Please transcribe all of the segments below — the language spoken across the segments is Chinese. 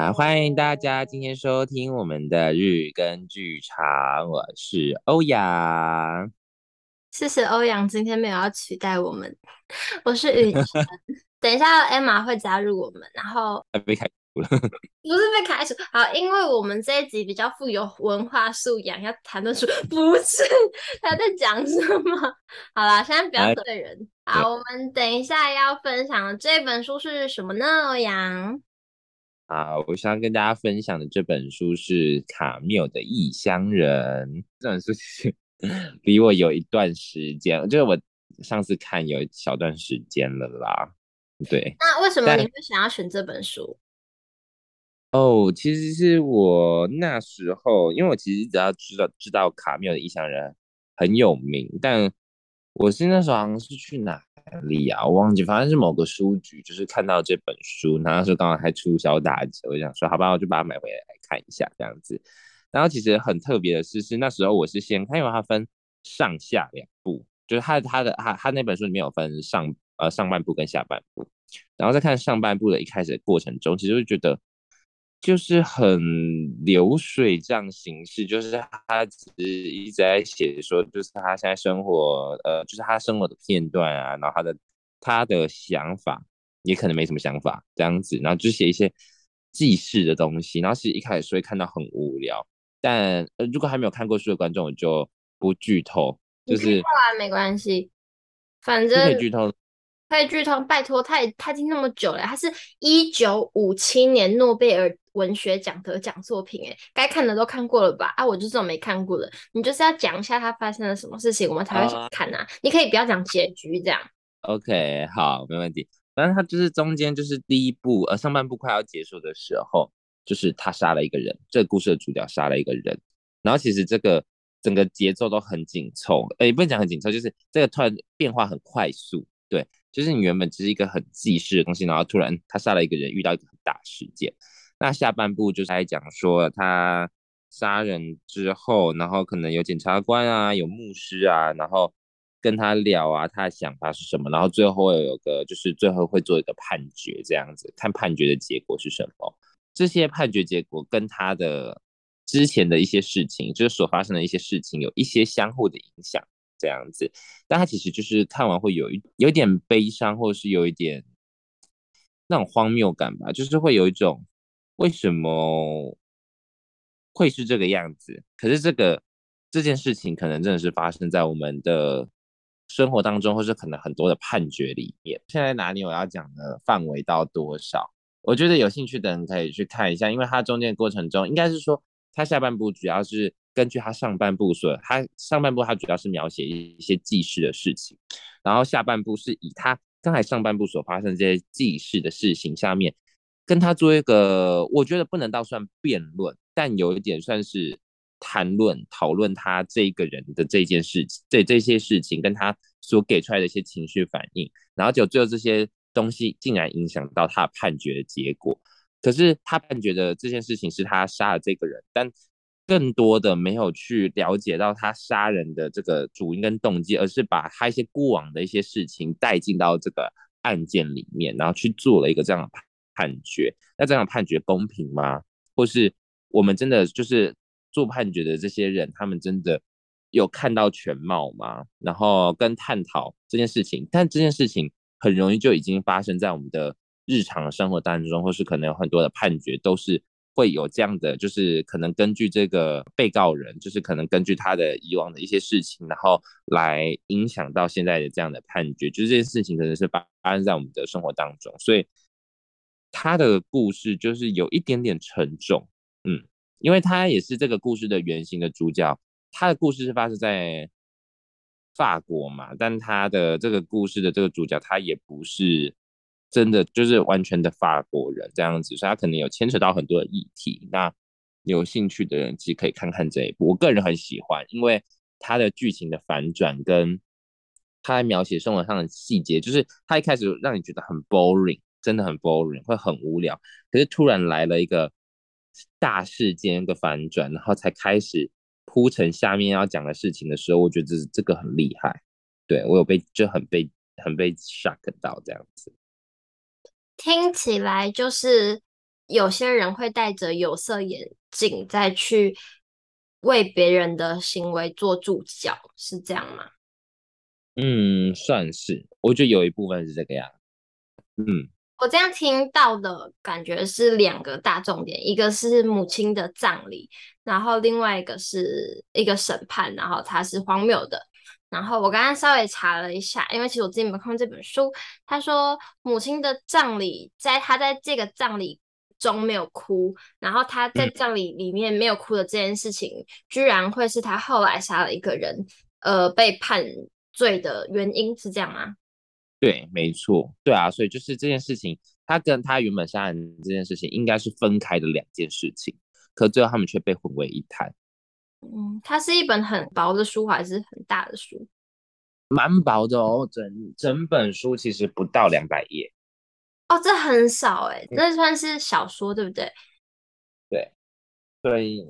啊，欢迎大家今天收听我们的日更剧场，我是欧阳。谢谢欧阳，今天没有要取代我们，我是雨辰。等一下，Emma 会加入我们，然后被开除了，不是被开除，好，因为我们这一集比较富有文化素养，要谈论出不是他在讲什么。好啦，现在不要得罪人。好，我们等一下要分享的这本书是什么呢？欧阳？好，我想跟大家分享的这本书是卡缪的《异乡人》。这本书其实 离我有一段时间，就是我上次看有一小段时间了啦。对，那为什么你会想要选这本书？哦，其实是我那时候，因为我其实只要知道知道卡缪的《异乡人》很有名，但我是那时候好像是去哪？里啊，我忘记，反正是某个书局，就是看到这本书，然后说刚好还促销打折，我就想说，好吧，我就把它买回来看一下这样子。然后其实很特别的是，是那时候我是先看，因为它分上下两部，就是它它的它它那本书里面有分上呃上半部跟下半部，然后在看上半部的一开始的过程中，其实会觉得。就是很流水账形式，就是他只是一直在写说，就是他现在生活，呃，就是他生活的片段啊，然后他的他的想法也可能没什么想法这样子，然后就写一些记事的东西，然后其实一开始会看到很无聊，但呃，如果还没有看过书的观众，我就不剧透，就是看完没关系，反正可以剧透。可以剧透，拜托，他也他已经那么久了，他是一九五七年诺贝尔文学奖得奖作品，哎，该看的都看过了吧？啊，我就这种没看过的，你就是要讲一下他发生了什么事情，我们才会想看呐、啊。Uh, 你可以不要讲结局这样。OK，好，没问题。反正他就是中间就是第一部，呃，上半部快要结束的时候，就是他杀了一个人，这个故事的主角杀了一个人，然后其实这个整个节奏都很紧凑，哎、欸，不能讲很紧凑，就是这个突然变化很快速，对。就是你原本只是一个很记事的东西，然后突然他杀了一个人，遇到一个很大事件。那下半部就是来讲说他杀人之后，然后可能有检察官啊，有牧师啊，然后跟他聊啊，他的想法是什么，然后最后有个就是最后会做一个判决这样子，看判决的结果是什么。这些判决结果跟他的之前的一些事情，就是所发生的一些事情，有一些相互的影响。这样子，但他其实就是看完会有一有点悲伤，或者是有一点那种荒谬感吧，就是会有一种为什么会是这个样子？可是这个这件事情可能真的是发生在我们的生活当中，或是可能很多的判决里面。现在哪里我要讲的范围到多少？我觉得有兴趣的人可以去看一下，因为它中间过程中，应该是说它下半部主要是。根据他上半部说，他上半部他主要是描写一些记事的事情，然后下半部是以他刚才上半部所发生这些记事的事情下面，跟他做一个，我觉得不能到算辩论，但有一点算是谈论讨论他这个人的这件事情，这这些事情跟他所给出来的一些情绪反应，然后就最后这些东西竟然影响到他判决的结果。可是他判决的这件事情是他杀了这个人，但更多的没有去了解到他杀人的这个主因跟动机，而是把他一些过往的一些事情带进到这个案件里面，然后去做了一个这样的判决。那这样的判决公平吗？或是我们真的就是做判决的这些人，他们真的有看到全貌吗？然后跟探讨这件事情，但这件事情很容易就已经发生在我们的日常生活当中，或是可能有很多的判决都是。会有这样的，就是可能根据这个被告人，就是可能根据他的以往的一些事情，然后来影响到现在的这样的判决，就是这件事情可能是发生在我们的生活当中，所以他的故事就是有一点点沉重，嗯，因为他也是这个故事的原型的主角，他的故事是发生在法国嘛，但他的这个故事的这个主角他也不是。真的就是完全的法国人这样子，所以他可能有牵扯到很多的议题。那有兴趣的人其实可以看看这一部，我个人很喜欢，因为他的剧情的反转跟他在描写生活上的细节，就是他一开始让你觉得很 boring，真的很 boring，会很无聊。可是突然来了一个大事件一个反转，然后才开始铺陈下面要讲的事情的时候，我觉得这这个很厉害。对，我有被就很被很被 shock 到这样子。听起来就是有些人会戴着有色眼镜再去为别人的行为做注脚，是这样吗？嗯，算是，我觉得有一部分是这个样。嗯。我这样听到的感觉是两个大重点，一个是母亲的葬礼，然后另外一个是一个审判，然后它是荒谬的。然后我刚刚稍微查了一下，因为其实我自己没有看过这本书。他说母亲的葬礼，在他在这个葬礼中没有哭，然后他在葬礼里面没有哭的这件事情，嗯、居然会是他后来杀了一个人，呃，被判罪的原因，是这样吗？对，没错，对啊，所以就是这件事情，他跟他原本杀人这件事情应该是分开的两件事情，可最后他们却被混为一谈。嗯，它是一本很薄的书还是很大的书？蛮薄的哦，整整本书其实不到两百页。哦，这很少哎，那算是小说对不对？对，所以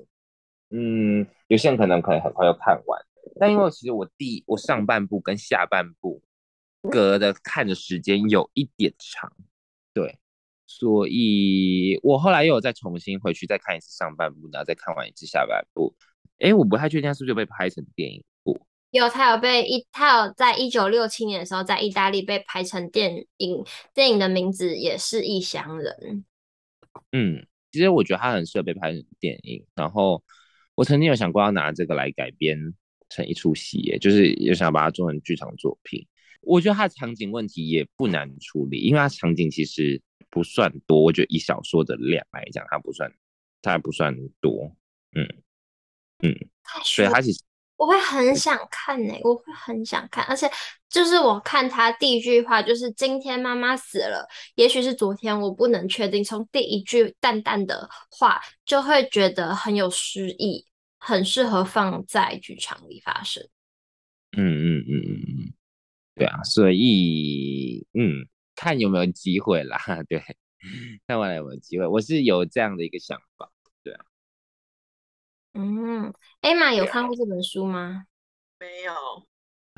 嗯，有些人可能可以很快就看完，但因为其实我第我上半部跟下半部。隔的看的时间有一点长，对，所以我后来又有再重新回去再看一次上半部，然后再看完一次下半部。哎，我不太确定他是不是被拍成电影过。有，他有被一，他有在一九六七年的时候在意大利被拍成电影，电影的名字也是《异乡人》。嗯，其实我觉得他很适合被拍成电影。然后我曾经有想过要拿这个来改编成一出戏，就是有想把它做成剧场作品。我觉得它的场景问题也不难处理，因为它场景其实不算多。我觉得以小说的量来讲，它不算，它还不算多。嗯嗯，所以他其实我会很想看呢、欸，我会很想看，而且就是我看他第一句话就是“今天妈妈死了”，也许是昨天，我不能确定。从第一句淡淡的话，就会觉得很有诗意，很适合放在剧场里发生。嗯嗯嗯嗯嗯。对啊，所以嗯，看有没有机会啦。对，看完了有没有机会，我是有这样的一个想法。对啊，嗯，Emma 有看过这本书吗？没有。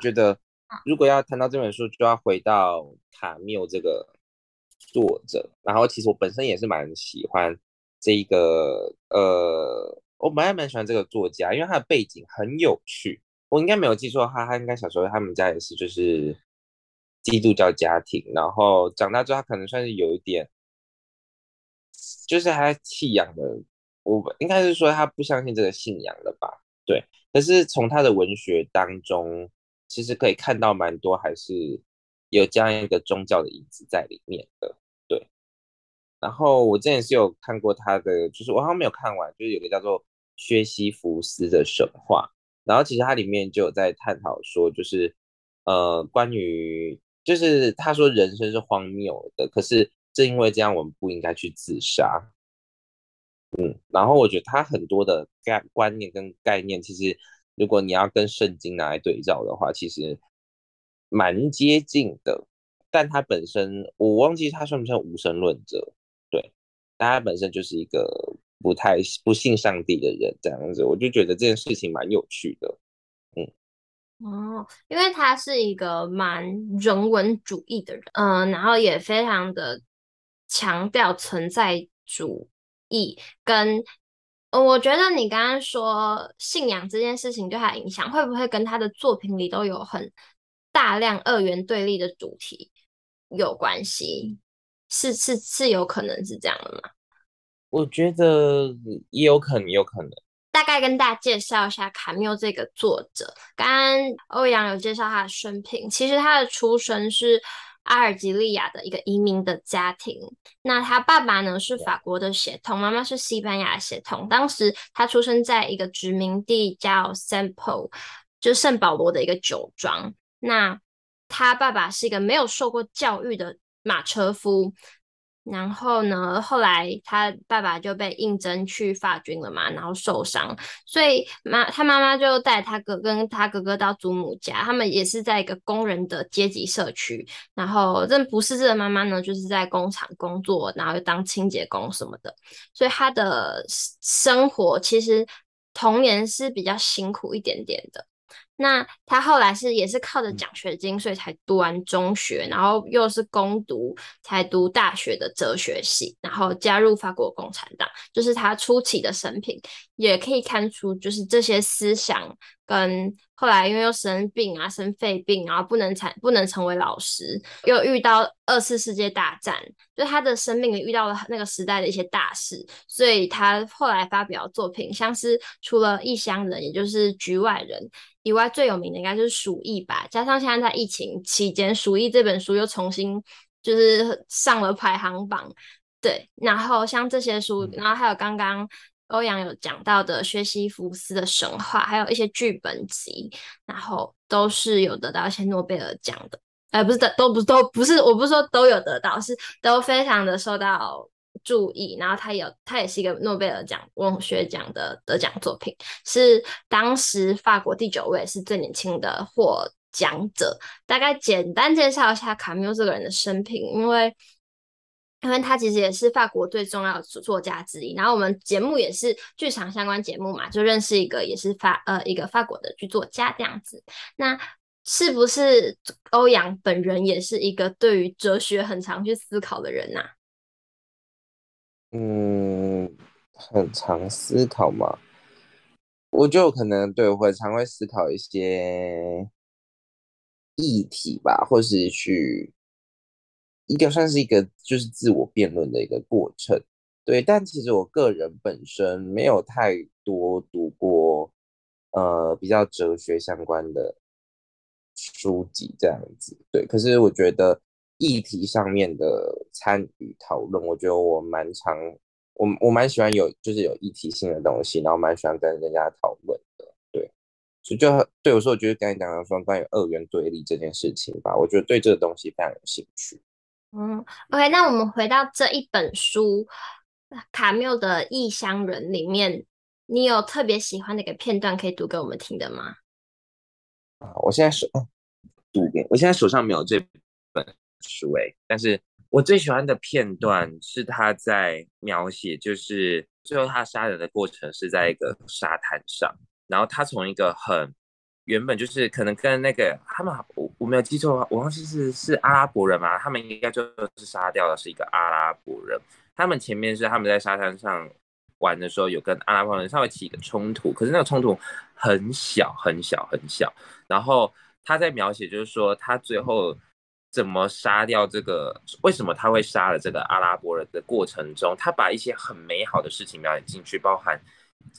觉得如果要谈到这本书，就要回到卡缪这个作者。然后，其实我本身也是蛮喜欢这一个呃，我本来蛮喜欢这个作家，因为他的背景很有趣。我应该没有记错，他他应该小时候他们家也是就是基督教家庭，然后长大之后他可能算是有一点，就是他弃养的，我应该是说他不相信这个信仰了吧？对。可是从他的文学当中，其实可以看到蛮多还是有这样一个宗教的影子在里面的。对。然后我之前是有看过他的，就是我好像没有看完，就是有个叫做薛西弗斯的神话。然后其实它里面就有在探讨说，就是呃，关于就是他说人生是荒谬的，可是正因为这样，我们不应该去自杀。嗯，然后我觉得他很多的概观念跟概念，其实如果你要跟圣经拿来对照的话，其实蛮接近的。但他本身我忘记他算不算无神论者，对，但他本身就是一个。不太不信上帝的人这样子，我就觉得这件事情蛮有趣的，嗯，哦，因为他是一个蛮人文主义的人，嗯、然后也非常的强调存在主义，跟，呃，我觉得你刚刚说信仰这件事情对他影响，会不会跟他的作品里都有很大量二元对立的主题有关系？是是是有可能是这样的吗？我觉得也有可能，有可能。大概跟大家介绍一下卡缪这个作者。刚刚欧阳有介绍他的生平，其实他的出生是阿尔及利亚的一个移民的家庭。那他爸爸呢是法国的血统，妈妈是西班牙血统。当时他出生在一个殖民地叫 Saint Paul，就是圣保罗的一个酒庄。那他爸爸是一个没有受过教育的马车夫。然后呢，后来他爸爸就被应征去法军了嘛，然后受伤，所以妈他妈妈就带他哥跟他哥哥到祖母家，他们也是在一个工人的阶级社区。然后这不识字的妈妈呢，就是在工厂工作，然后又当清洁工什么的，所以他的生活其实童年是比较辛苦一点点的。那他后来是也是靠着奖学金，所以才读完中学，然后又是攻读才读大学的哲学系，然后加入法国共产党，就是他初期的生平，也可以看出就是这些思想。跟后来因为又生病啊，生肺病，然后不能产不能成为老师，又遇到二次世界大战，就他的生命里遇到了那个时代的一些大事，所以他后来发表作品，像是除了《异乡人》，也就是《局外人》以外，最有名的应该就是《鼠疫》吧。加上现在在疫情期间，《鼠疫》这本书又重新就是上了排行榜，对。然后像这些书，然后还有刚刚。欧阳有讲到的薛西弗斯的神话，还有一些剧本集，然后都是有得到一些诺贝尔奖的，呃，不是的，都不都不是，我不是说都有得到，是都非常的受到注意。然后他有，他也是一个诺贝尔奖文学奖的得奖作品，是当时法国第九位，是最年轻的获奖者。大概简单介绍一下卡缪这个人的生平，因为。因为他其实也是法国最重要的作家之一，然后我们节目也是剧场相关节目嘛，就认识一个也是法呃一个法国的剧作家这样子。那是不是欧阳本人也是一个对于哲学很常去思考的人呐、嗯，很常思考嘛？我就可能对会常会思考一些议题吧，或是去。一个算是一个就是自我辩论的一个过程，对。但其实我个人本身没有太多读过呃比较哲学相关的书籍这样子，对。可是我觉得议题上面的参与讨论，我觉得我蛮常，我我蛮喜欢有就是有议题性的东西，然后蛮喜欢跟人家讨论的，对。所以就对我说，我觉得刚才讲的说关于二元对立这件事情吧，我觉得对这个东西非常有兴趣。嗯，OK，那我们回到这一本书《卡缪的异乡人》里面，你有特别喜欢的一个片段可以读给我们听的吗？啊，我现在手读一点，我现在手上没有这本书诶，但是我最喜欢的片段是他在描写，就是最后他杀人的过程是在一个沙滩上，然后他从一个很。原本就是可能跟那个他们，我我没有记错，我忘记是是阿拉伯人嘛，他们应该就是杀掉的是一个阿拉伯人。他们前面是他们在沙滩上玩的时候，有跟阿拉伯人稍微起一个冲突，可是那个冲突很小很小很小。然后他在描写就是说他最后怎么杀掉这个，为什么他会杀了这个阿拉伯人的过程中，他把一些很美好的事情描写进去，包含。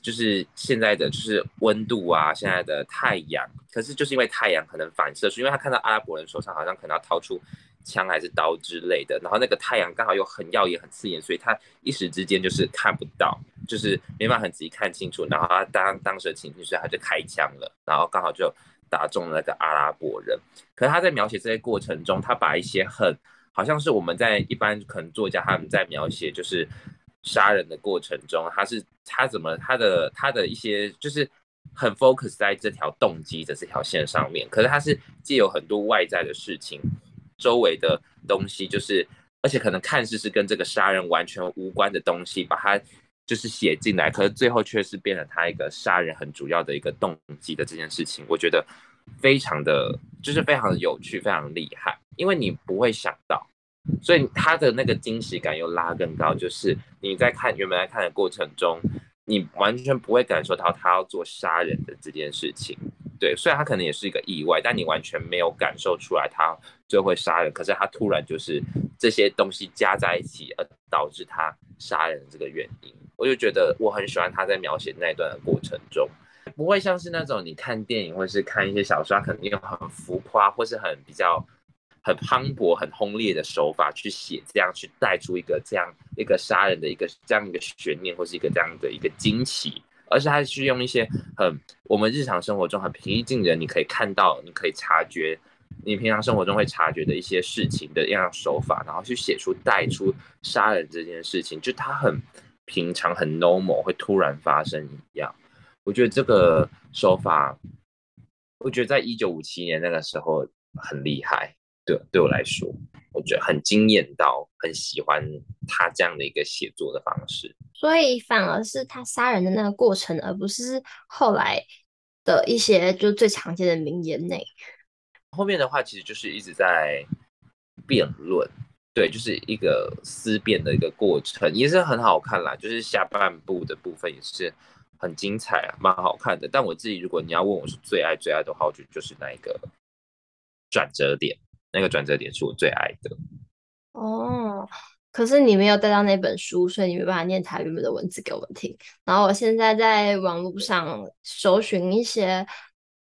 就是现在的就是温度啊，现在的太阳，可是就是因为太阳可能反射是，因为他看到阿拉伯人手上好像可能要掏出枪还是刀之类的，然后那个太阳刚好又很耀眼、很刺眼，所以他一时之间就是看不到，就是没办法很仔细看清楚，然后他当当时的情绪，所以他就开枪了，然后刚好就打中了那个阿拉伯人。可是他在描写这些过程中，他把一些很好像是我们在一般可能作家他们在描写就是。杀人的过程中，他是他怎么他的他的一些就是很 focus 在这条动机的这条线上面，可是他是借有很多外在的事情，周围的东西就是，而且可能看似是跟这个杀人完全无关的东西，把它就是写进来，可是最后却是变了他一个杀人很主要的一个动机的这件事情，我觉得非常的就是非常的有趣，非常厉害，因为你不会想到。所以他的那个惊喜感又拉更高，就是你在看原本在看的过程中，你完全不会感受到他要做杀人的这件事情。对，虽然他可能也是一个意外，但你完全没有感受出来他最后会杀人。可是他突然就是这些东西加在一起，而导致他杀人的这个原因。我就觉得我很喜欢他在描写那一段的过程中，不会像是那种你看电影或是看一些小说，他可能用很浮夸或是很比较。很磅礴、很轰烈的手法去写，这样去带出一个这样一个杀人的一个这样一个悬念，或是一个这样的一个惊奇，而是他是用一些很我们日常生活中很平易近人，你可以看到、你可以察觉，你平常生活中会察觉的一些事情的一样手法，然后去写出带出杀人这件事情，就他很平常、很 normal 会突然发生一样。我觉得这个手法，我觉得在一九五七年那个时候很厉害。对，对我来说，我觉得很惊艳到，很喜欢他这样的一个写作的方式。所以反而是他杀人的那个过程，而不是后来的一些就最常见的名言内。后面的话其实就是一直在辩论，对，就是一个思辨的一个过程，也是很好看啦。就是下半部的部分也是很精彩啊，蛮好看的。但我自己如果你要问我是最爱最爱的话，我觉得就是那一个转折点，那个转折点是我最爱的。哦。可是你没有带到那本书，所以你没办法念他原本的文字给我们听。然后我现在在网络上搜寻一些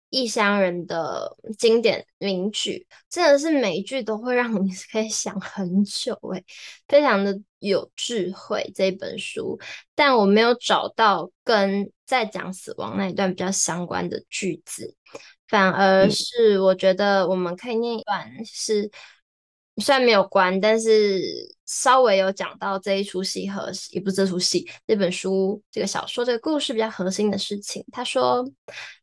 异乡人的经典名句，真的是每一句都会让你 可以想很久，诶，非常的有智慧这本书。但我没有找到跟在讲死亡那一段比较相关的句子，反而是我觉得我们可以念一段是。虽然没有关，但是稍微有讲到这一出戏和也不是这出戏，这本书、这个小说、这个故事比较核心的事情。他说：“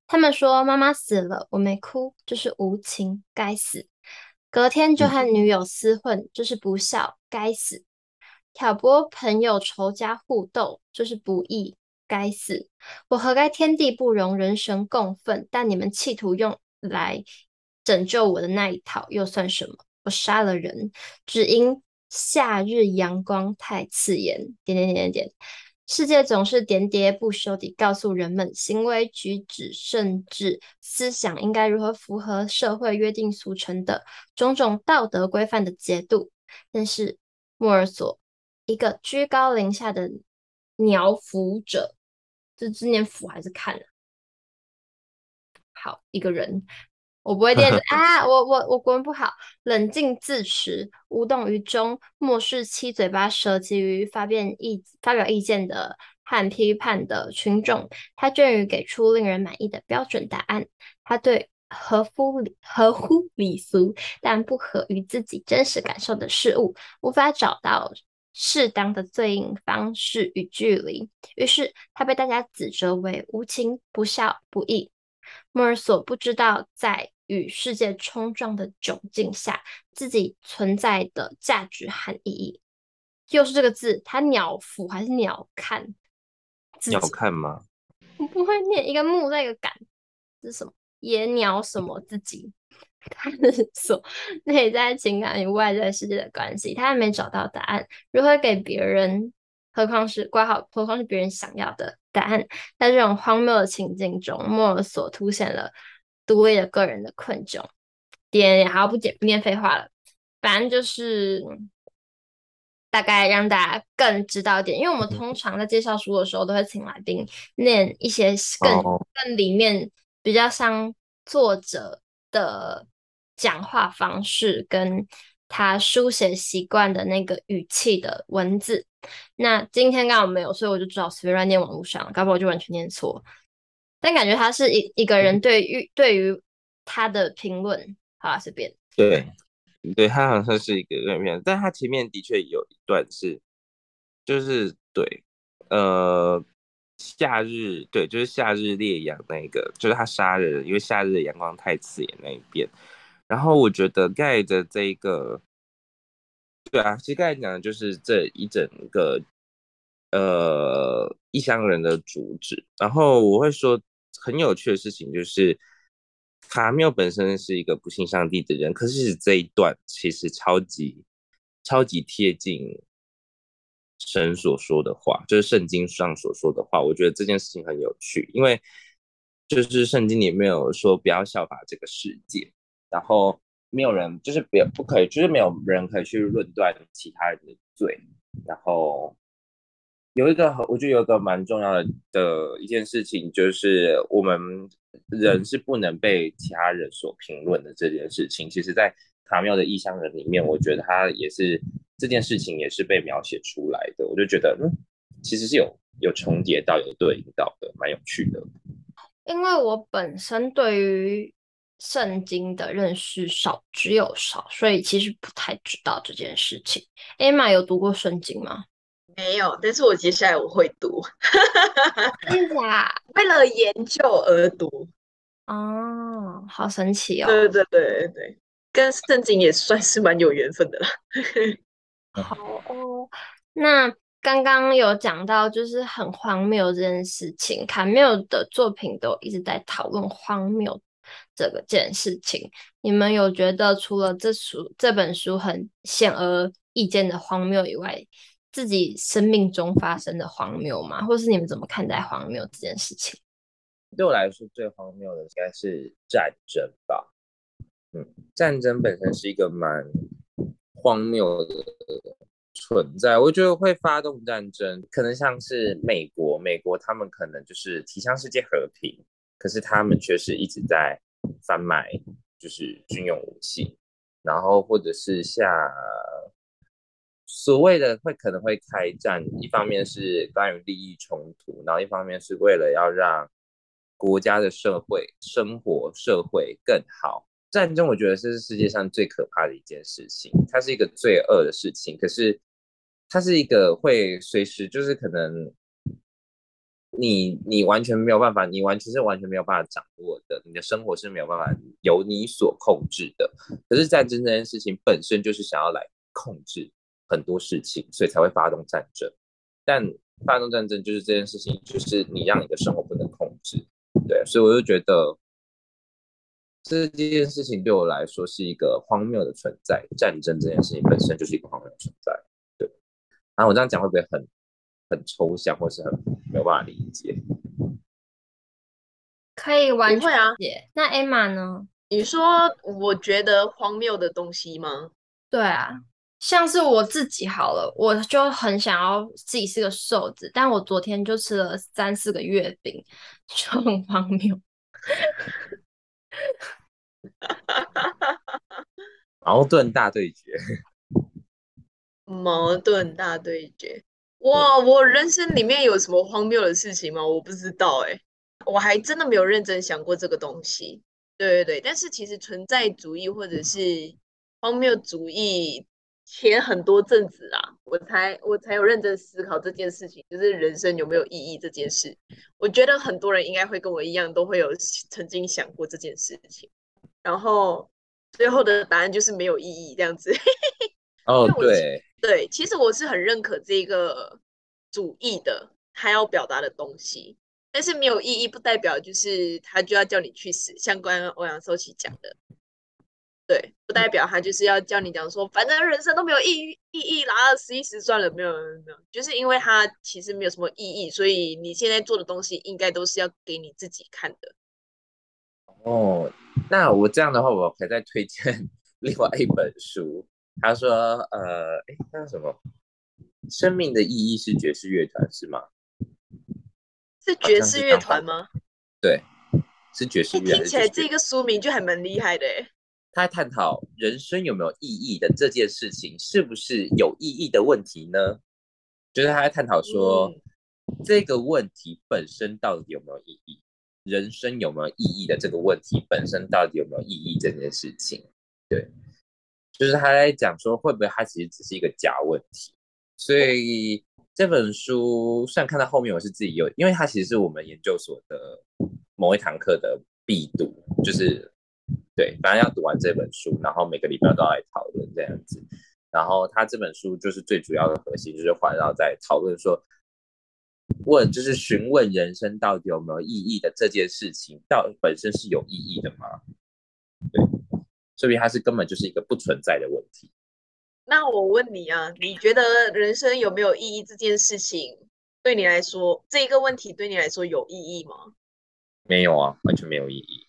他们说妈妈死了，我没哭，就是无情，该死。隔天就和女友厮混，就是不孝，该死。挑拨朋友仇家互斗，就是不义，该死。我何该天地不容，人神共愤？但你们企图用来拯救我的那一套，又算什么？”我杀了人，只因夏日阳光太刺眼。点点点点点，世界总是喋喋不休地告诉人们，行为举止甚至思想应该如何符合社会约定俗成的种种道德规范的节度。但是莫尔索，一个居高临下的鸟抚者，这字念抚还是看了？好，一个人。我不会电子 啊，我我我国文不好，冷静自持，无动于衷，漠视七嘴八舌急于发辩意发表意见的和批判的群众。他终于给出令人满意的标准答案。他对合乎礼合乎礼俗但不合于自己真实感受的事物，无法找到适当的对应方式与距离。于是他被大家指责为无情、不孝、不义。莫尔索不知道在。与世界冲撞的窘境下，自己存在的价值和意义，又是这个字，它鸟俯还是鸟看？鸟看吗？我 不会念，一个木在一个感，这是什么？野鸟什么自己探索内在情感与外在世界的关系，他还没找到答案，如何给别人？何况是挂号，何况是别人想要的答案？在这种荒谬的情境中，莫尔索凸显了。独立的个人的困窘，点好不不念废话了，反正就是大概让大家更知道一点，因为我们通常在介绍书的时候，都会请来宾念一些更、oh. 更里面比较像作者的讲话方式，跟他书写习惯的那个语气的文字。那今天刚好没有，所以我就只好随便乱念网络上，搞不好我就完全念错。但感觉他是一一个人对于对于他的评论，好啊，随便。对，对他好像是一个人，但他前面的确有一段是，就是对，呃，夏日对，就是夏日烈阳那个，就是他杀人，因为夏日的阳光太刺眼那一边。然后我觉得盖着这个，对啊，其实盖讲的就是这一整个，呃，异乡人的主旨。然后我会说。很有趣的事情就是，卡缪本身是一个不信上帝的人，可是这一段其实超级超级贴近神所说的话，就是圣经上所说的话。我觉得这件事情很有趣，因为就是圣经里面有说不要效法这个世界，然后没有人就是不不可以，就是没有人可以去论断其他人的罪，然后。有一个，我觉得有一个蛮重要的的一件事情，就是我们人是不能被其他人所评论的这件事情。其实，在卡缪的异乡人里面，我觉得他也是这件事情也是被描写出来的。我就觉得，嗯，其实是有有重叠到，有对应到的，蛮有趣的。因为我本身对于圣经的认识少之又少，所以其实不太知道这件事情。Emma 有读过圣经吗？没有，但是我接下来我会读，真的啊？为了研究而读，哦，好神奇哦！对对对对，跟圣经也算是蛮有缘分的了。好哦，那刚刚有讲到，就是很荒谬这件事情，卡缪的作品都一直在讨论荒谬这个件事情。你们有觉得除了这书这本书很显而易见的荒谬以外，自己生命中发生的荒谬吗？或是你们怎么看待荒谬这件事情？对我来说，最荒谬的应该是战争吧。嗯，战争本身是一个蛮荒谬的存在。我觉得会发动战争，可能像是美国，美国他们可能就是提倡世界和平，可是他们却是一直在贩卖就是军用武器，然后或者是像所谓的会可能会开战，一方面是关于利益冲突，然后一方面是为了要让国家的社会生活社会更好。战争，我觉得这是世界上最可怕的一件事情，它是一个罪恶的事情。可是，它是一个会随时就是可能你你完全没有办法，你完全是完全没有办法掌握的，你的生活是没有办法由你所控制的。可是战争这件事情本身就是想要来控制很多事情，所以才会发动战争。但发动战争就是这件事情，就是你让你的生活不能控制。对，所以我就觉得。这件事情对我来说是一个荒谬的存在，战争这件事情本身就是一个荒谬的存在。对，然后我这样讲会不会很很抽象，或是很没有办法理解？可以完全不会啊。那 Emma 呢？你说我觉得荒谬的东西吗？对啊，像是我自己好了，我就很想要自己是个瘦子，但我昨天就吃了三四个月饼，就很荒谬。矛盾大对决，矛盾大对决。哇，我人生里面有什么荒谬的事情吗？我不知道哎，我还真的没有认真想过这个东西。对对对，但是其实存在主义或者是荒谬主义前很多阵子啊，我才我才有认真思考这件事情，就是人生有没有意义这件事。我觉得很多人应该会跟我一样，都会有曾经想过这件事情。然后最后的答案就是没有意义这样子。哦，对对，其实我是很认可这个主义的，他要表达的东西。但是没有意义不代表就是他就要叫你去死，像刚刚欧阳修奇讲的，对，不代表他就是要叫你讲说，反正人生都没有意义意义啦，死一死算了，没有没有没有，就是因为他其实没有什么意义，所以你现在做的东西应该都是要给你自己看的。哦。那我这样的话，我可以再推荐 另外一本书。他说：“呃，哎，那什么？生命的意义是爵士乐团是吗？是爵士乐团吗？对，是爵士乐。听起来这个书名就还蛮厉害的。他在探讨人生有没有意义的这件事情，是不是有意义的问题呢？就是他在探讨说，嗯、这个问题本身到底有没有意义？”人生有没有意义的这个问题本身到底有没有意义这件事情，对，就是他在讲说会不会他其实只是一个假问题，所以这本书虽然看到后面我是自己有，因为它其实是我们研究所的某一堂课的必读，就是对，反正要读完这本书，然后每个礼拜都要来讨论这样子，然后他这本书就是最主要的核心就是环绕在讨论说。问就是询问人生到底有没有意义的这件事情，到本身是有意义的吗？对，所以它是根本就是一个不存在的问题。那我问你啊，你觉得人生有没有意义这件事情，对你来说，这一个问题对你来说有意义吗？没有啊，完全没有意义。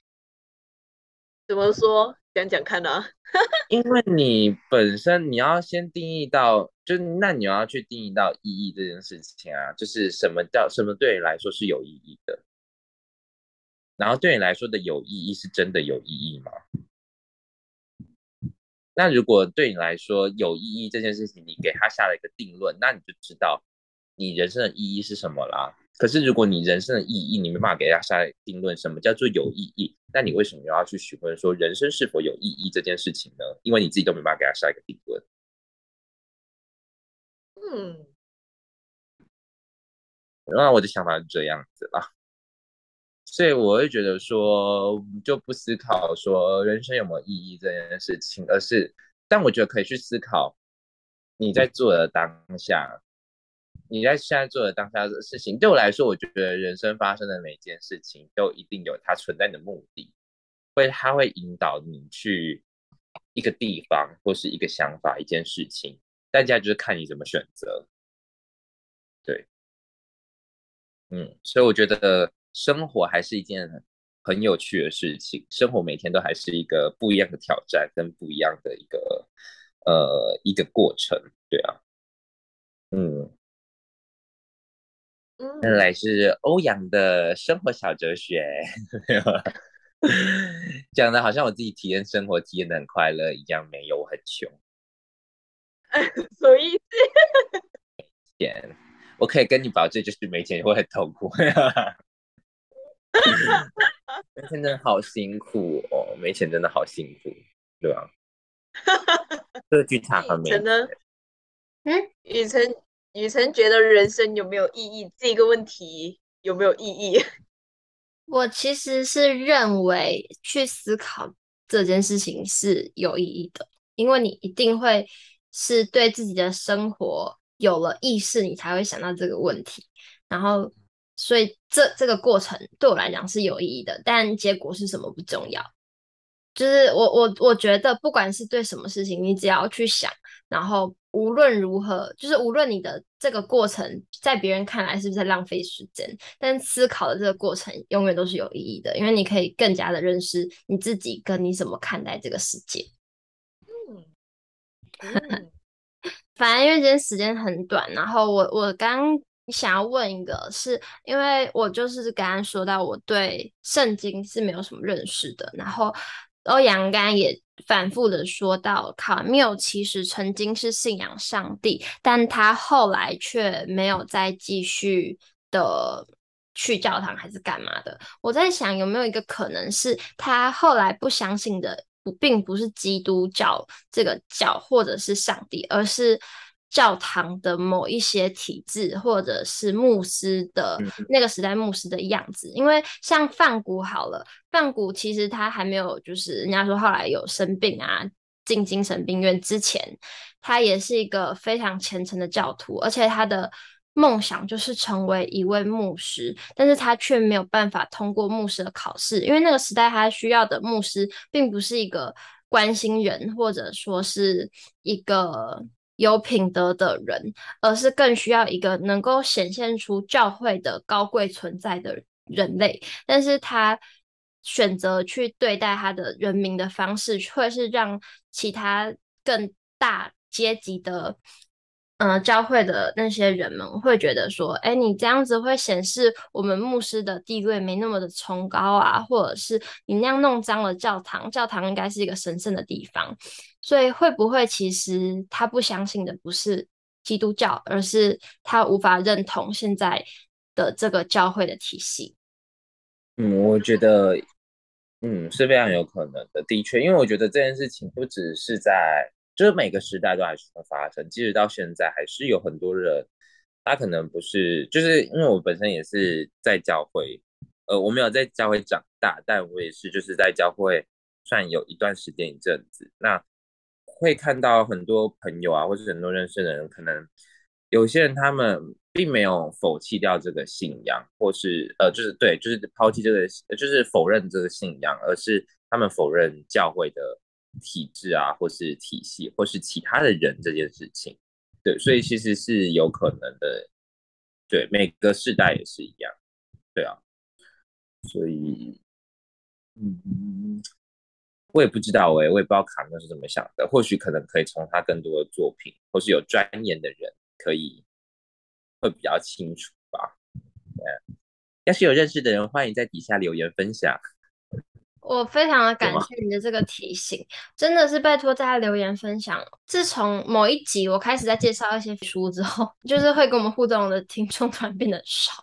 怎么说？讲讲看啊。因为你本身你要先定义到，就那你要去定义到意义这件事情啊，就是什么叫什么对你来说是有意义的，然后对你来说的有意义是真的有意义吗？那如果对你来说有意义这件事情，你给他下了一个定论，那你就知道你人生的意义是什么啦。可是，如果你人生的意义你没办法给大家下定论，什么叫做有意义？那你为什么要去询问说人生是否有意义这件事情呢？因为你自己都没办法给他下一个定论。嗯，那我的想法是这样子啦，所以我会觉得说，就不思考说人生有没有意义这件事情，而是，但我觉得可以去思考你在做的当下。你在现在做的当下的事情，对我来说，我觉得人生发生的每件事情都一定有它存在的目的，会它会引导你去一个地方或是一个想法、一件事情，大家就是看你怎么选择。对，嗯，所以我觉得生活还是一件很有趣的事情，生活每天都还是一个不一样的挑战跟不一样的一个呃一个过程，对啊，嗯，原来是欧阳的生活小哲学，讲的好像我自己体验生活体验的很快乐一样，没有，我很穷，所以钱，我可以跟你保证，就是没钱会很痛苦。没钱真的好辛苦哦，没钱真的好辛苦，对吧？这个剧场很没钱。嗯，雨辰，雨辰觉得人生有没有意义？这个问题有没有意义？我其实是认为去思考这件事情是有意义的，因为你一定会是对自己的生活有了意识，你才会想到这个问题，然后。所以这这个过程对我来讲是有意义的，但结果是什么不重要。就是我我我觉得，不管是对什么事情，你只要去想，然后无论如何，就是无论你的这个过程在别人看来是不是在浪费时间，但思考的这个过程永远都是有意义的，因为你可以更加的认识你自己，跟你怎么看待这个世界。嗯，嗯 反正因为今天时间很短，然后我我刚。想要问一个，是因为我就是刚刚说到我对圣经是没有什么认识的，然后欧阳刚也反复的说到卡缪其实曾经是信仰上帝，但他后来却没有再继续的去教堂还是干嘛的。我在想有没有一个可能是他后来不相信的不并不是基督教这个教或者是上帝，而是。教堂的某一些体制，或者是牧师的那个时代牧师的样子，因为像梵谷好了，梵谷其实他还没有，就是人家说后来有生病啊，进精神病院之前，他也是一个非常虔诚的教徒，而且他的梦想就是成为一位牧师，但是他却没有办法通过牧师的考试，因为那个时代他需要的牧师并不是一个关心人，或者说是一个。有品德的人，而是更需要一个能够显现出教会的高贵存在的人类。但是他选择去对待他的人民的方式，会是让其他更大阶级的。嗯、教会的那些人们会觉得说，哎，你这样子会显示我们牧师的地位没那么的崇高啊，或者是你那样弄脏了教堂，教堂应该是一个神圣的地方，所以会不会其实他不相信的不是基督教，而是他无法认同现在的这个教会的体系？嗯，我觉得，嗯，是非常有可能的，的确，因为我觉得这件事情不只是在。就是每个时代都还是会发生，即使到现在，还是有很多人，他可能不是，就是因为我本身也是在教会，呃，我没有在教会长大，但我也是就是在教会算有一段时间一阵子，那会看到很多朋友啊，或是很多认识的人，可能有些人他们并没有否弃掉这个信仰，或是呃，就是对，就是抛弃这个，就是否认这个信仰，而是他们否认教会的。体制啊，或是体系，或是其他的人这件事情，对，所以其实是有可能的，对，每个世代也是一样，对啊，所以，嗯，我也不知道哎，我也不知道卡缪是怎么想的，或许可能可以从他更多的作品，或是有专研的人可以会比较清楚吧。对，要是有认识的人，欢迎在底下留言分享。我非常的感谢你的这个提醒，真的是拜托大家留言分享。自从某一集我开始在介绍一些书之后，就是会跟我们互动的听众突然变得少，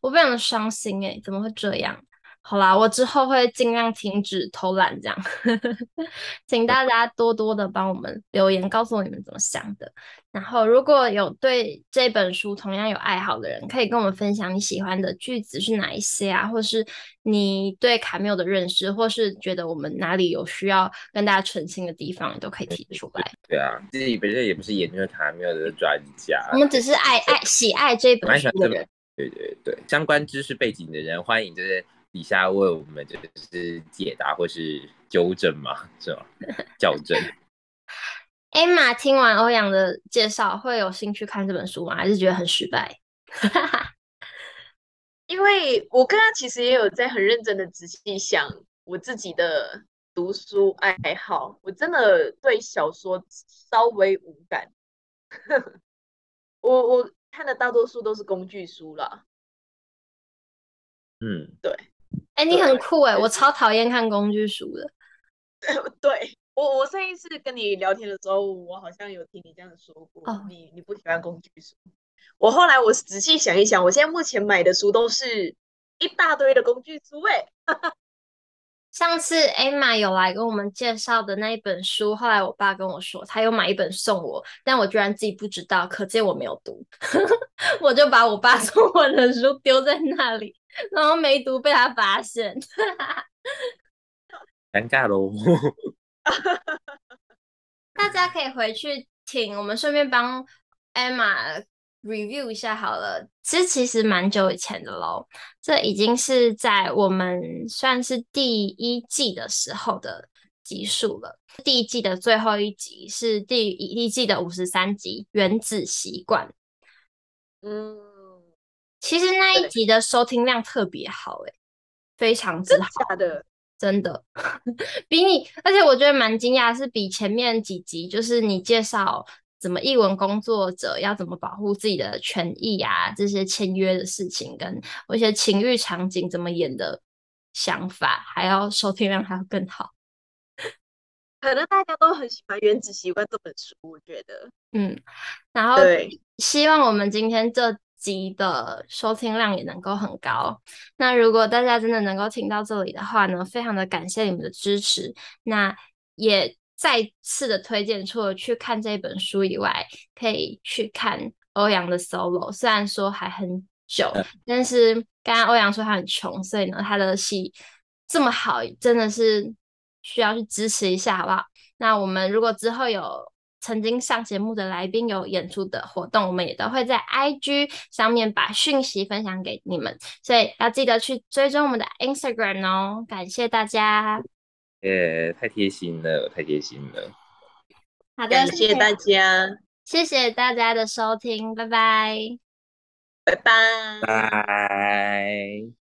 我非常的伤心诶、欸，怎么会这样？好啦，我之后会尽量停止偷懒，这样，请大家多多的帮我们留言，告诉我你们怎么想的。然后，如果有对这本书同样有爱好的人，可以跟我们分享你喜欢的句子是哪一些啊，或是你对卡缪的认识，或是觉得我们哪里有需要跟大家澄清的地方，你都可以提出来。对啊，自己本身也不是研究卡缪的专家，我们只是爱爱喜爱这本书的人。对对对，相关知识背景的人，欢迎就是。底下为我们就是解答或是纠正嘛，是吧？校正。Emma 听完欧阳的介绍，会有兴趣看这本书吗？还是觉得很失败？因为我刚刚其实也有在很认真的仔细想我自己的读书爱好，我真的对小说稍微无感。我我看的大多数都是工具书啦。嗯，对。哎、欸，你很酷哎！我超讨厌看工具书的。对我，我上一次跟你聊天的时候，我好像有听你这样说过。哦、你你不喜欢工具书。我后来我仔细想一想，我现在目前买的书都是一大堆的工具书哎。上次 Emma 有来跟我们介绍的那一本书，后来我爸跟我说，他有买一本送我，但我居然自己不知道，可见我没有读。我就把我爸送我的书丢在那里。然后没读被他发现，尴尬喽。大家可以回去听，我们顺便帮 Emma review 一下好了。其实其实蛮久以前的喽，这已经是在我们算是第一季的时候的集数了。第一季的最后一集是第一季的五十三集《原子习惯》。嗯。其实那一集的收听量特别好，哎，非常之好，真的，真 的比你，而且我觉得蛮惊讶，是比前面几集，就是你介绍怎么译文工作者要怎么保护自己的权益啊，这些签约的事情，跟一些情欲场景怎么演的想法，还要收听量还要更好。可能大家都很喜欢《原子习惯》这本书，我觉得，嗯，然后希望我们今天这。集的收听量也能够很高。那如果大家真的能够听到这里的话呢，非常的感谢你们的支持。那也再次的推荐，除了去看这本书以外，可以去看欧阳的 solo。虽然说还很久，但是刚刚欧阳说他很穷，所以呢，他的戏这么好，真的是需要去支持一下，好不好？那我们如果之后有。曾经上节目的来宾有演出的活动，我们也都会在 IG 上面把讯息分享给你们，所以要记得去追踪我们的 Instagram 哦。感谢大家，耶，太贴心了，太贴心了。好的，感谢大家，谢谢大家的收听，拜拜，拜拜，拜。